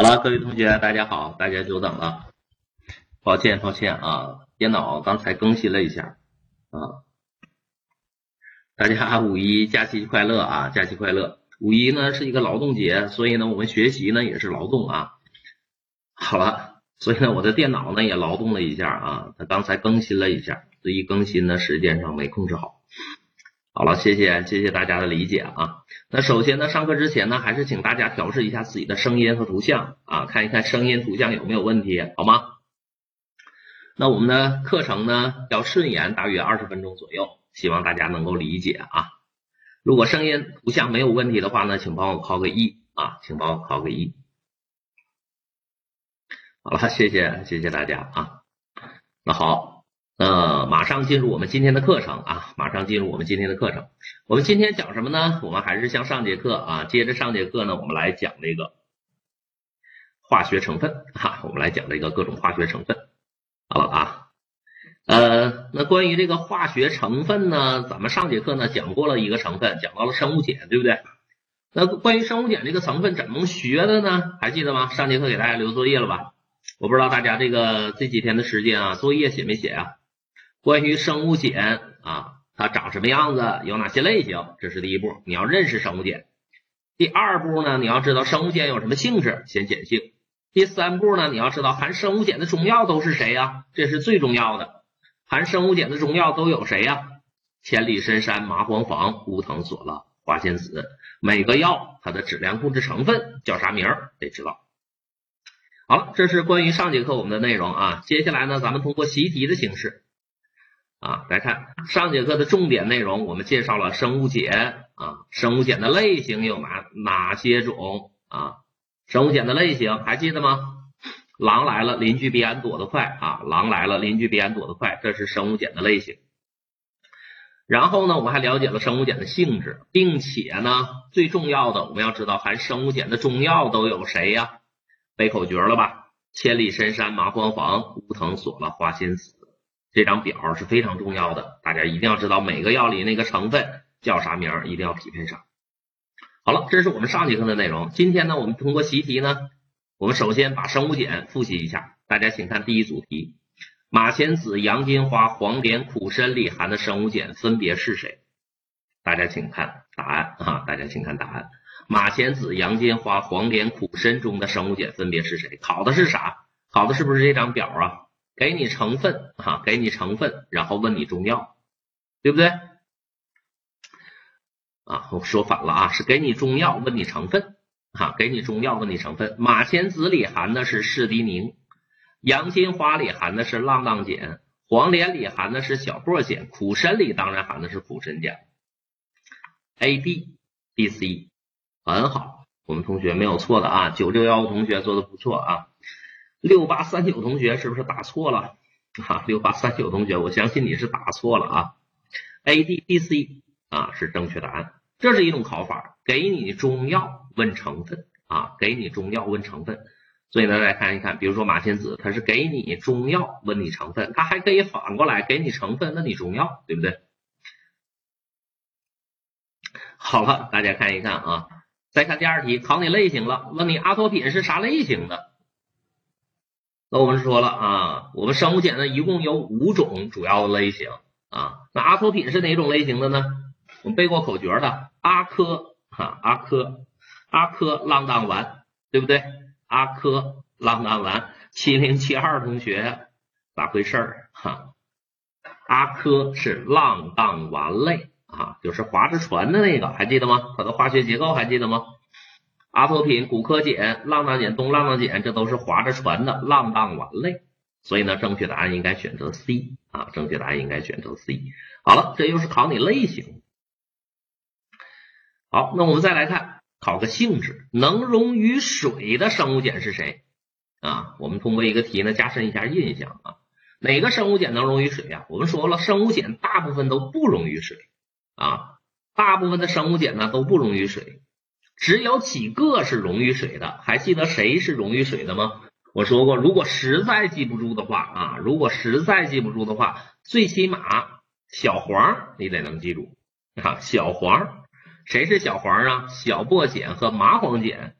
好了，各位同学，大家好，大家久等了，抱歉抱歉啊，电脑刚才更新了一下啊，大家五一假期快乐啊，假期快乐。五一呢是一个劳动节，所以呢我们学习呢也是劳动啊。好了，所以呢我的电脑呢也劳动了一下啊，它刚才更新了一下，这一更新呢时间上没控制好。好了，谢谢谢谢大家的理解啊。那首先呢，上课之前呢，还是请大家调试一下自己的声音和图像啊，看一看声音图像有没有问题，好吗？那我们的课程呢要顺延大约二十分钟左右，希望大家能够理解啊。如果声音图像没有问题的话呢，请帮我敲个一啊，请帮我敲个一。好了，谢谢谢谢大家啊。那好。呃，马上进入我们今天的课程啊！马上进入我们今天的课程。我们今天讲什么呢？我们还是像上节课啊，接着上节课呢，我们来讲这个化学成分哈。我们来讲这个各种化学成分。好了啊，呃，那关于这个化学成分呢，咱们上节课呢讲过了一个成分，讲到了生物碱，对不对？那关于生物碱这个成分怎么学的呢？还记得吗？上节课给大家留作业了吧？我不知道大家这个这几天的时间啊，作业写没写啊？关于生物碱啊，它长什么样子，有哪些类型？这是第一步，你要认识生物碱。第二步呢，你要知道生物碱有什么性质，先碱性。第三步呢，你要知道含生物碱的中药都是谁呀？这是最重要的。含生物碱的中药都有谁呀？千里深山、麻黄防、乌藤、索拉、花仙子。每个药它的质量控制成分叫啥名儿？得知道。好了，这是关于上节课我们的内容啊。接下来呢，咱们通过习题的形式。啊，来看上节课的重点内容，我们介绍了生物碱啊，生物碱的类型有哪哪些种啊？生物碱的类型还记得吗？狼来了，邻居比俺躲得快啊！狼来了，邻居比俺躲得快，这是生物碱的类型。然后呢，我们还了解了生物碱的性质，并且呢，最重要的我们要知道含生物碱的中药都有谁呀？背口诀了吧？千里深山、麻黄坊、乌藤、索了、花仙子。这张表是非常重要的，大家一定要知道每个药里那个成分叫啥名，一定要匹配上。好了，这是我们上节课的内容。今天呢，我们通过习题呢，我们首先把生物碱复习一下。大家请看第一组题：马钱子、洋金花、黄连、苦参里含的生物碱分别是谁？大家请看答案啊！大家请看答案：马钱子、洋金花、黄连、苦参中的生物碱分别是谁？考的是啥？考的是不是这张表啊？给你成分哈，给你成分，然后问你中药，对不对？啊，我说反了啊，是给你中药，问你成分哈，给你中药，问你成分。马钱子里含的是士滴宁，洋金花里含的是浪荡碱，黄连里含的是小檗碱，苦参里当然含的是苦参碱。A、B、B、C，很好，我们同学没有错的啊，九六幺同学做的不错啊。六八三九同学是不是打错了？啊，六八三九同学，我相信你是打错了啊。A D B C 啊是正确答案。这是一种考法，给你中药问成分啊，给你中药问成分。所以呢，来看一看，比如说马钱子，它是给你中药问你成分，它还可以反过来给你成分问你中药，对不对？好了，大家看一看啊，再看第二题，考你类型了，问你阿托品是啥类型的？那我们说了啊，我们生物碱呢一共有五种主要的类型啊。那阿托品是哪种类型的呢？我们背过口诀的阿珂哈，阿珂阿珂浪荡丸，对不对？阿珂浪荡丸，七零七二同学咋回事儿哈？阿珂是浪荡丸类啊，就是划着船的那个，还记得吗？它的化学结构还记得吗？阿托品、骨科碱、浪荡碱、东浪荡碱，这都是划着船的浪荡烷类，所以呢，正确答案应该选择 C 啊，正确答案应该选择 C。好了，这又是考你类型。好，那我们再来看，考个性质，能溶于水的生物碱是谁啊？我们通过一个题呢，加深一下印象啊，哪个生物碱能溶于水呀？我们说了，生物碱大部分都不溶于水啊，大部分的生物碱呢都不溶于水。只有几个是溶于水的，还记得谁是溶于水的吗？我说过，如果实在记不住的话啊，如果实在记不住的话，最起码小黄你得能记住啊。小黄，谁是小黄啊？小檗碱和麻黄碱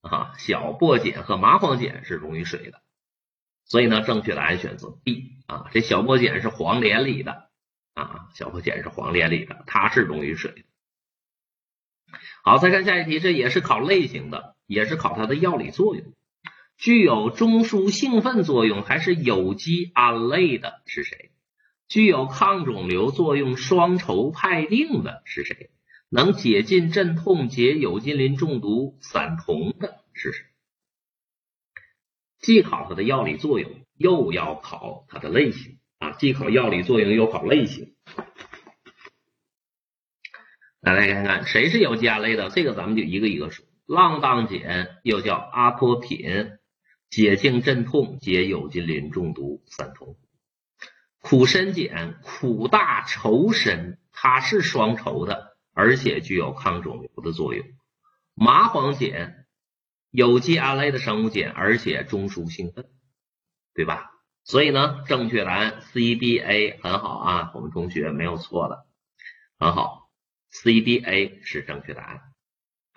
啊，小薄碱和麻黄碱是溶于水的，所以呢，正确答案选择 B 啊，这小薄碱是黄连里的啊，小薄碱是黄连里的，它是溶于水的。好，再看下一题，这也是考类型的，也是考它的药理作用。具有中枢兴奋作用还是有机胺类的是谁？具有抗肿瘤作用双稠哌啶的是谁？能解痉镇痛解有机磷中毒散瞳的是谁？既考它的药理作用，又要考它的类型啊！既考药理作用，又考类型。来，来看看谁是有机胺类的？这个咱们就一个一个说。浪荡碱又叫阿托品，解痉镇痛解有机磷中毒散瞳。苦参碱苦大稠深，它是双稠的，而且具有抗肿瘤的作用。麻黄碱有机胺类的生物碱，而且中枢兴奋，对吧？所以呢，正确答案 C B A 很好啊，我们同学没有错的，很好，C B A 是正确答案。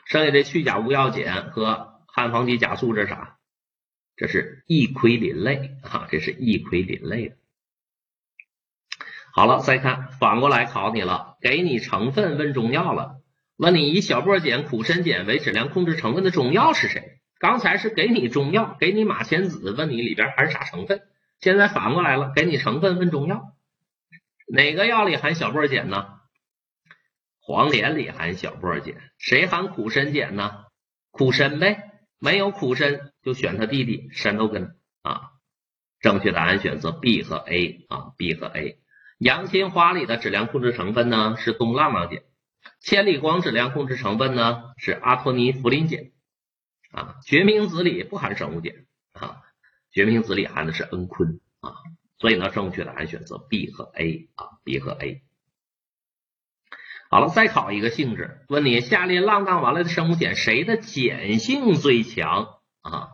剩下这去甲无药碱和汉方基甲素这是啥？这是异奎林类啊，这是异奎林类的。好了，再看反过来考你了，给你成分问中药了，问你以小檗碱、苦参碱为质量控制成分的中药是谁？刚才是给你中药，给你马钱子，问你里边含啥成分？现在反过来了，给你成分问中药，哪个药里含小檗碱呢？黄连里含小波碱，谁含苦参碱呢？苦参呗，没有苦参就选他弟弟山豆根啊。正确答案选择 B 和 A 啊，B 和 A。洋金花里的质量控制成分呢是东浪浪碱，千里光质量控制成分呢是阿托尼福林碱啊，决明子里不含生物碱啊，决明子里含的是蒽醌啊，所以呢正确答案选择 B 和 A 啊，B 和 A。好了，再考一个性质，问你下列浪荡完类的生物碱谁的碱性最强啊？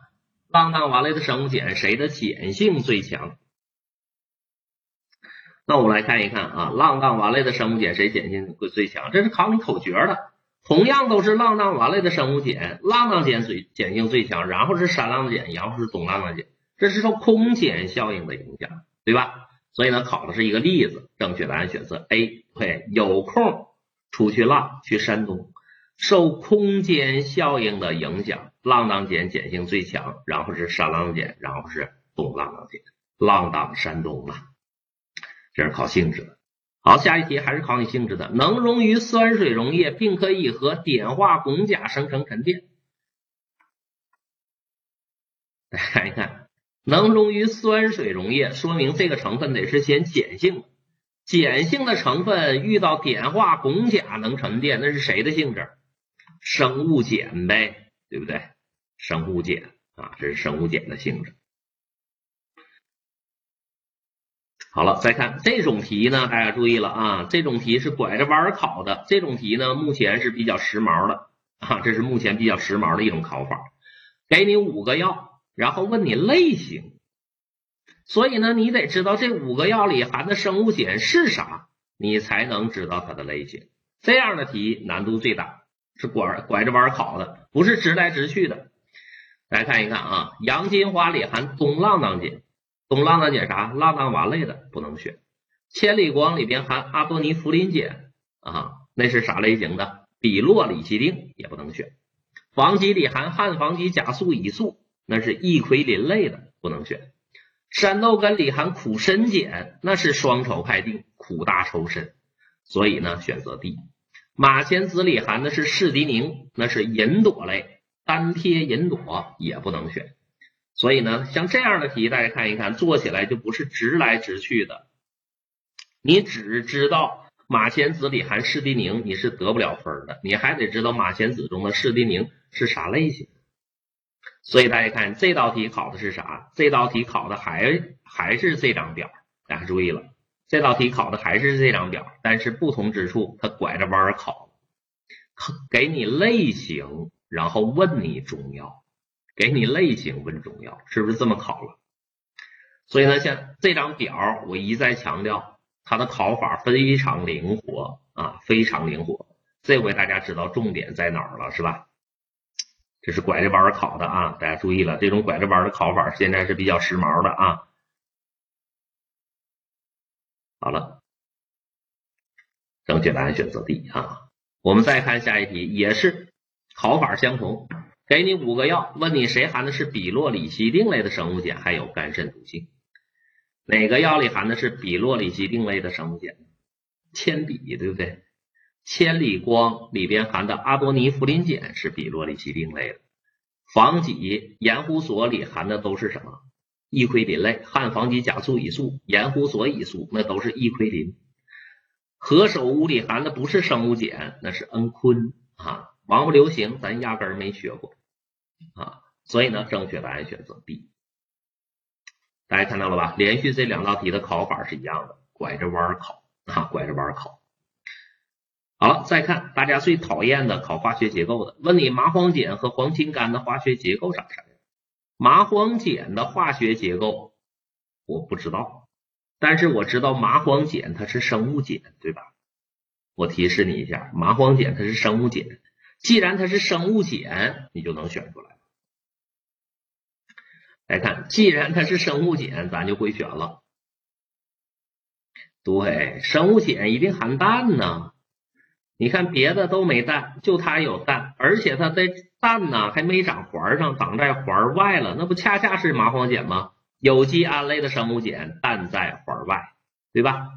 浪荡完类的生物碱谁的碱性最强？那我们来看一看啊，浪荡完类的生物碱谁碱性会最强？这是考你口诀的。同样都是浪荡完类的生物碱，浪荡碱最碱性最强，然后是山浪碱，然后是总浪荡碱，这是受空碱效应的影响，对吧？所以呢，考的是一个例子，正确答案选择 A。对，有空出去浪，去山东，受空间效应的影响，浪荡碱碱性最强，然后是山浪碱，然后是东浪荡碱，浪荡山东啊。这是考性质的，好，下一题还是考你性质的，能溶于酸水溶液，并可以和碘化汞钾生成沉淀。来 看一看，能溶于酸水溶液，说明这个成分得是先碱性的，碱性的成分遇到碘化汞钾能沉淀，那是谁的性质？生物碱呗，对不对？生物碱啊，这是生物碱的性质。好了，再看这种题呢，大家注意了啊，这种题是拐着弯考的。这种题呢，目前是比较时髦的啊，这是目前比较时髦的一种考法。给你五个药，然后问你类型，所以呢，你得知道这五个药里含的生物碱是啥，你才能知道它的类型。这样的题难度最大，是拐拐着弯考的，不是直来直去的。来看一看啊，洋金花里含东浪荡碱。东浪荡碱啥？浪荡烷类的不能选。千里光里边含阿多尼福林碱啊，那是啥类型的？比洛里西定也不能选。防己里含汉防己甲素乙素，那是异奎林类的不能选。山豆根里含苦参碱，那是双稠派定，苦大仇深，所以呢选择 D。马钱子里含的是士迪宁，那是银朵类，单贴银朵也不能选。所以呢，像这样的题，大家看一看，做起来就不是直来直去的。你只知道马钱子里含士地宁，你是得不了分的。你还得知道马钱子中的士地宁是啥类型。所以大家看这道题考的是啥？这道题考的还还是这张表。大家注意了，这道题考的还是这张表，但是不同之处，它拐着弯考，给你类型，然后问你中药。给你类型问中药，是不是这么考了？所以呢，像这张表，我一再强调，它的考法非常灵活啊，非常灵活。这回大家知道重点在哪儿了，是吧？这是拐着弯儿考的啊，大家注意了，这种拐着弯儿的考法现在是比较时髦的啊。好了，正确答案选择 D 啊。我们再看下一题，也是考法相同，给你五个药，问你谁含的是比洛里西定类的生物碱，还有肝肾毒性？哪个药里含的是比洛里西定类的生物碱？铅笔对不对？千里光里边含的阿多尼呋啉碱是比洛里西定类的。防己盐湖索里含的都是什么？异奎林类，汉防己甲素乙素、盐湖索乙素，那都是异奎林。何首乌里含的不是生物碱，那是蒽醌啊。王不留行，咱压根儿没学过啊。所以呢，正确答案选择 B。大家看到了吧？连续这两道题的考法是一样的，拐着弯考啊，拐着弯考。好了，再看大家最讨厌的考化学结构的，问你麻黄碱和黄芩苷的化学结构长啥样？麻黄碱的化学结构我不知道。但是我知道麻黄碱它是生物碱，对吧？我提示你一下，麻黄碱它是生物碱。既然它是生物碱，你就能选出来。来看，既然它是生物碱，咱就会选了。对，生物碱一定含氮呢。你看别的都没氮，就它有氮，而且它的氮呢还没长环上，长在环外了，那不恰恰是麻黄碱吗？有机胺类的生物碱，氮在环外，对吧？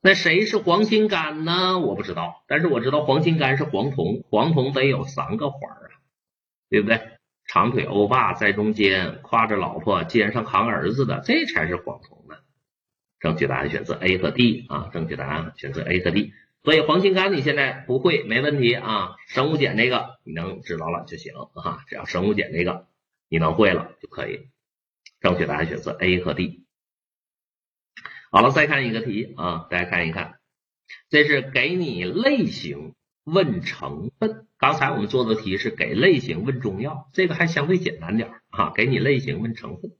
那谁是黄心苷呢？我不知道，但是我知道黄心苷是黄酮，黄酮得有三个环啊，对不对？长腿欧巴在中间，挎着老婆，肩上扛儿子的，这才是黄酮呢。正确答案选择 A 和 D 啊，正确答案选择 A 和 D。所以黄芩苷你现在不会没问题啊，生物碱那个你能知道了就行啊，只要生物碱那个你能会了就可以。正确答案选择 A 和 D。好了，再看一个题啊，大家看一看，这是给你类型问成分。刚才我们做的题是给类型问中药，这个还相对简单点啊。给你类型问成分，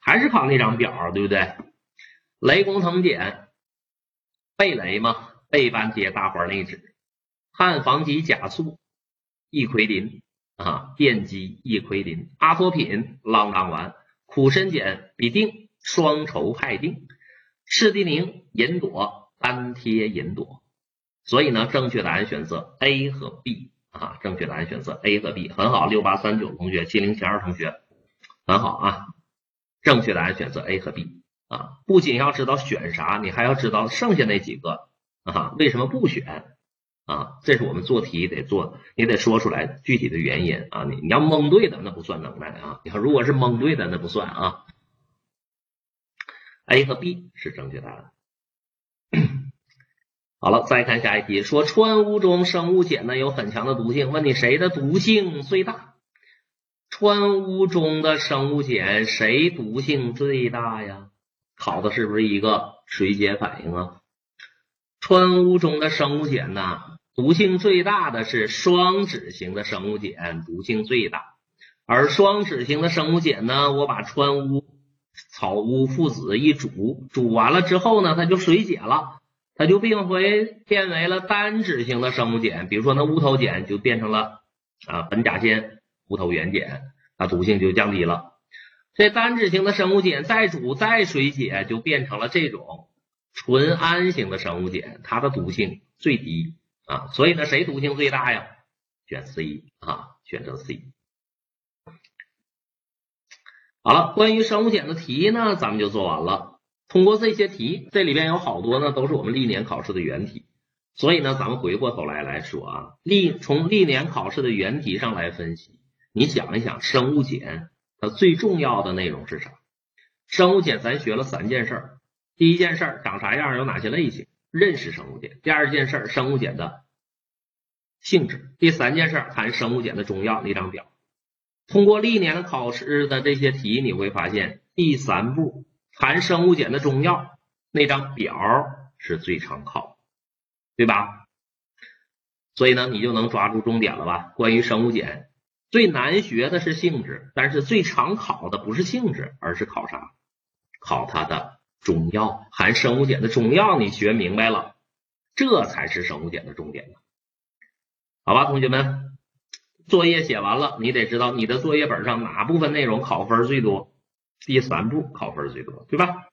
还是考那张表，对不对？雷公藤碱，贝雷吗，贝班贴大环内酯，汉防己甲素，异奎林啊，电基异奎林，阿托品，啷当丸。苦参碱吡啶双稠哌啶，赤地宁银朵单贴银朵，所以呢，正确答案选择 A 和 B 啊，正确答案选择 A 和 B，很好，六八三九同学，七零七二同学，很好啊，正确答案选择 A 和 B 啊，不仅要知道选啥，你还要知道剩下那几个啊，为什么不选？啊，这是我们做题得做，你得说出来具体的原因啊。你你要蒙对的那不算能耐啊。你看，如果是蒙对的那不算啊。A 和 B 是正确答案。好了，再看下一题，说川乌中生物碱呢有很强的毒性，问你谁的毒性最大？川乌中的生物碱谁毒性最大呀？考的是不是一个水解反应啊？川乌中的生物碱呢？毒性最大的是双酯型的生物碱，毒性最大。而双酯型的生物碱呢，我把川乌、草乌附子一煮，煮完了之后呢，它就水解了，它就变回变为了单酯型的生物碱。比如说那乌头碱就变成了啊苯甲酰乌头原碱，它毒性就降低了。这单酯型的生物碱再煮再水解，就变成了这种纯氨型的生物碱，它的毒性最低。啊，所以呢，谁毒性最大呀？选 C 啊，选择 C。好了，关于生物碱的题呢，咱们就做完了。通过这些题，这里边有好多呢，都是我们历年考试的原题。所以呢，咱们回过头来来说啊，历从历年考试的原题上来分析，你想一想，生物碱它最重要的内容是啥？生物碱咱学了三件事儿，第一件事长啥样，有哪些类型？认识生物碱，第二件事生物碱的性质，第三件事含生物碱的中药那张表。通过历年的考试的这些题，你会发现第三步含生物碱的中药那张表是最常考，对吧？所以呢，你就能抓住重点了吧？关于生物碱最难学的是性质，但是最常考的不是性质，而是考啥？考它的。中药含生物碱的中药，你学明白了，这才是生物碱的重点呢。好吧，同学们，作业写完了，你得知道你的作业本上哪部分内容考分最多，第三步考分最多，对吧？